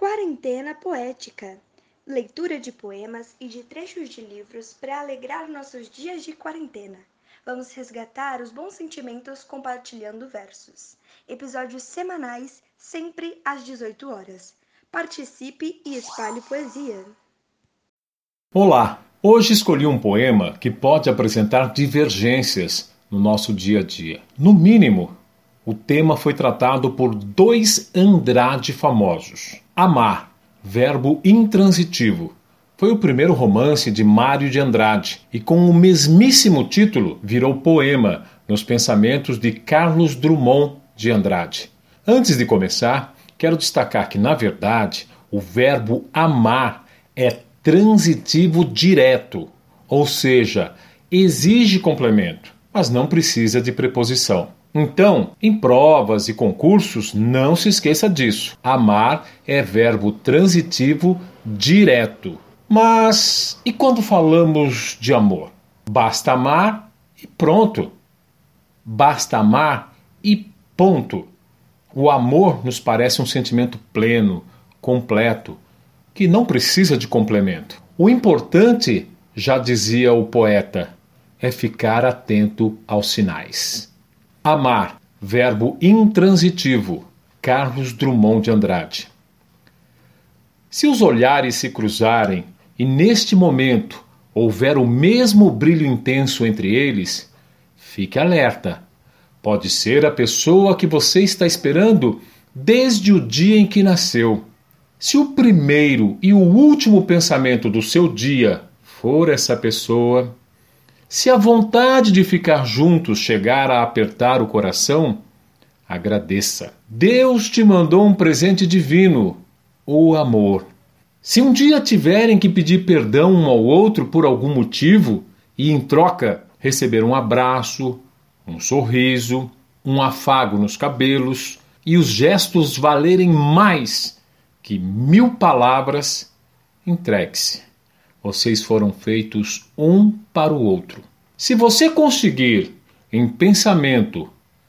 Quarentena Poética leitura de poemas e de trechos de livros para alegrar nossos dias de quarentena. Vamos resgatar os bons sentimentos compartilhando versos. Episódios semanais, sempre às 18 horas. Participe e espalhe poesia. Olá! Hoje escolhi um poema que pode apresentar divergências no nosso dia a dia. No mínimo, o tema foi tratado por dois Andrade famosos: Amar verbo intransitivo. Foi o primeiro romance de Mário de Andrade e, com o mesmíssimo título, virou poema nos pensamentos de Carlos Drummond de Andrade. Antes de começar, quero destacar que, na verdade, o verbo amar é transitivo direto, ou seja, exige complemento, mas não precisa de preposição. Então, em provas e concursos, não se esqueça disso. Amar é verbo transitivo direto. Mas e quando falamos de amor? Basta amar e pronto. Basta amar e ponto. O amor nos parece um sentimento pleno, completo, que não precisa de complemento. O importante, já dizia o poeta, é ficar atento aos sinais. Amar, verbo intransitivo. Carlos Drummond de Andrade. Se os olhares se cruzarem e neste momento houver o mesmo brilho intenso entre eles, fique alerta. Pode ser a pessoa que você está esperando desde o dia em que nasceu. Se o primeiro e o último pensamento do seu dia for essa pessoa, se a vontade de ficar juntos chegar a apertar o coração, agradeça. Deus te mandou um presente divino, o amor. Se um dia tiverem que pedir perdão um ao outro por algum motivo e em troca receber um abraço, um sorriso, um afago nos cabelos e os gestos valerem mais que mil palavras, entregue-se. Vocês foram feitos um para o outro. Se você conseguir, em pensamento,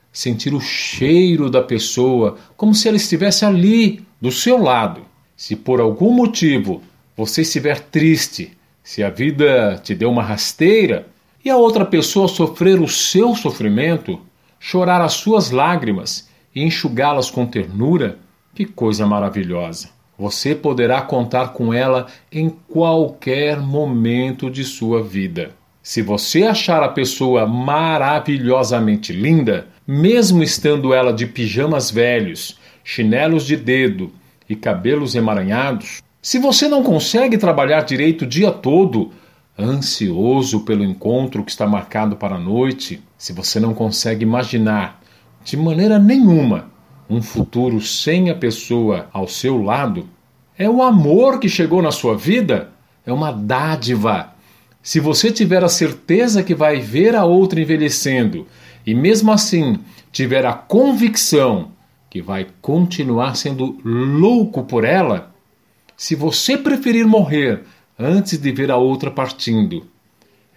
sentir o cheiro da pessoa como se ela estivesse ali, do seu lado, se por algum motivo você estiver triste, se a vida te deu uma rasteira e a outra pessoa sofrer o seu sofrimento, chorar as suas lágrimas e enxugá-las com ternura, que coisa maravilhosa! Você poderá contar com ela em qualquer momento de sua vida. Se você achar a pessoa maravilhosamente linda, mesmo estando ela de pijamas velhos, chinelos de dedo e cabelos emaranhados, se você não consegue trabalhar direito o dia todo, ansioso pelo encontro que está marcado para a noite, se você não consegue imaginar de maneira nenhuma um futuro sem a pessoa ao seu lado, é o amor que chegou na sua vida, é uma dádiva. Se você tiver a certeza que vai ver a outra envelhecendo e mesmo assim tiver a convicção que vai continuar sendo louco por ela, se você preferir morrer antes de ver a outra partindo,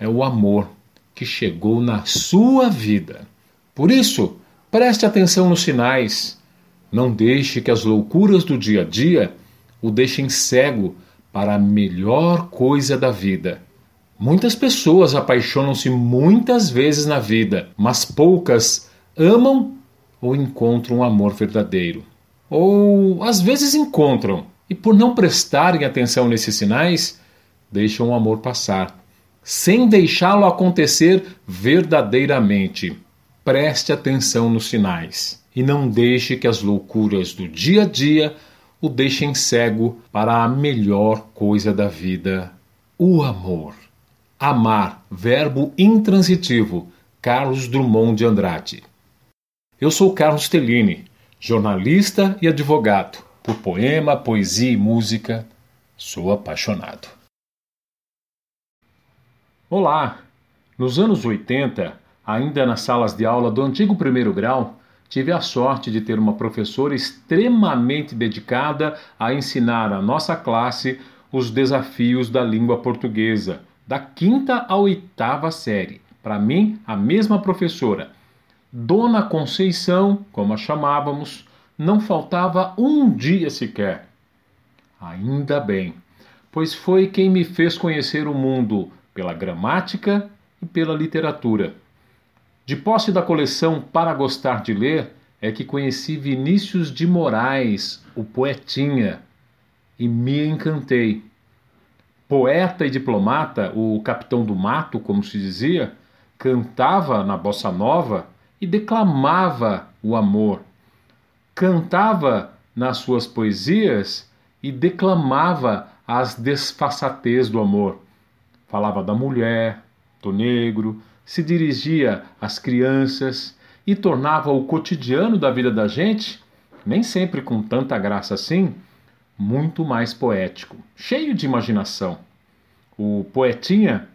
é o amor que chegou na sua vida. Por isso, preste atenção nos sinais não deixe que as loucuras do dia a dia o deixem cego para a melhor coisa da vida. Muitas pessoas apaixonam-se muitas vezes na vida, mas poucas amam ou encontram um amor verdadeiro. Ou às vezes encontram e, por não prestarem atenção nesses sinais, deixam o amor passar, sem deixá-lo acontecer verdadeiramente. Preste atenção nos sinais e não deixe que as loucuras do dia a dia o deixem cego para a melhor coisa da vida, o amor. Amar, verbo intransitivo, Carlos Drummond de Andrade. Eu sou Carlos Tellini, jornalista e advogado. Por poema, poesia e música, sou apaixonado. Olá! Nos anos 80, ainda nas salas de aula do antigo primeiro grau, tive a sorte de ter uma professora extremamente dedicada a ensinar à nossa classe os desafios da língua portuguesa, da quinta à oitava série. Para mim, a mesma professora. Dona Conceição, como a chamávamos, não faltava um dia sequer. Ainda bem, pois foi quem me fez conhecer o mundo pela gramática e pela literatura. De posse da coleção Para Gostar de Ler, é que conheci Vinícius de Moraes, o poetinha, e me encantei. Poeta e diplomata, o capitão do mato, como se dizia, cantava na bossa nova e declamava o amor. Cantava nas suas poesias e declamava as desfaçatez do amor. Falava da mulher, do negro, se dirigia às crianças e tornava o cotidiano da vida da gente, nem sempre com tanta graça assim, muito mais poético, cheio de imaginação. O poetinha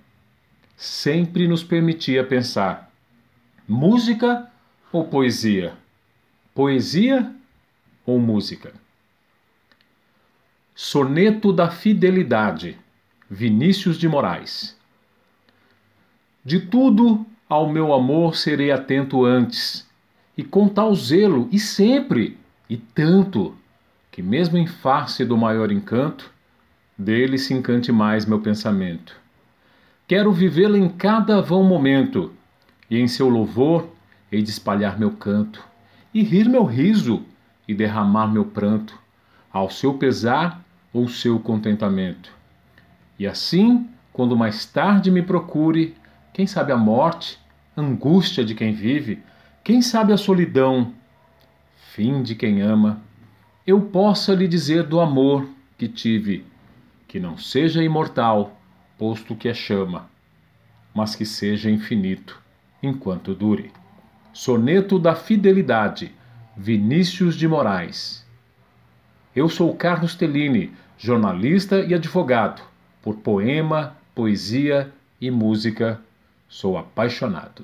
sempre nos permitia pensar: música ou poesia? Poesia ou música? Soneto da Fidelidade, Vinícius de Moraes. De tudo ao meu amor serei atento antes, e com tal zelo, e sempre, e tanto, que mesmo em face do maior encanto, dele se encante mais meu pensamento. Quero vivê-lo em cada vão momento, e em seu louvor hei de espalhar meu canto, e rir meu riso, e derramar meu pranto, ao seu pesar ou seu contentamento. E assim, quando mais tarde me procure, quem sabe a morte, angústia de quem vive, quem sabe a solidão, fim de quem ama, eu possa lhe dizer do amor que tive, que não seja imortal, posto que é chama, mas que seja infinito, enquanto dure. Soneto da Fidelidade, Vinícius de Moraes. Eu sou Carlos Tellini, jornalista e advogado. Por poema, poesia e música, sou apaixonado.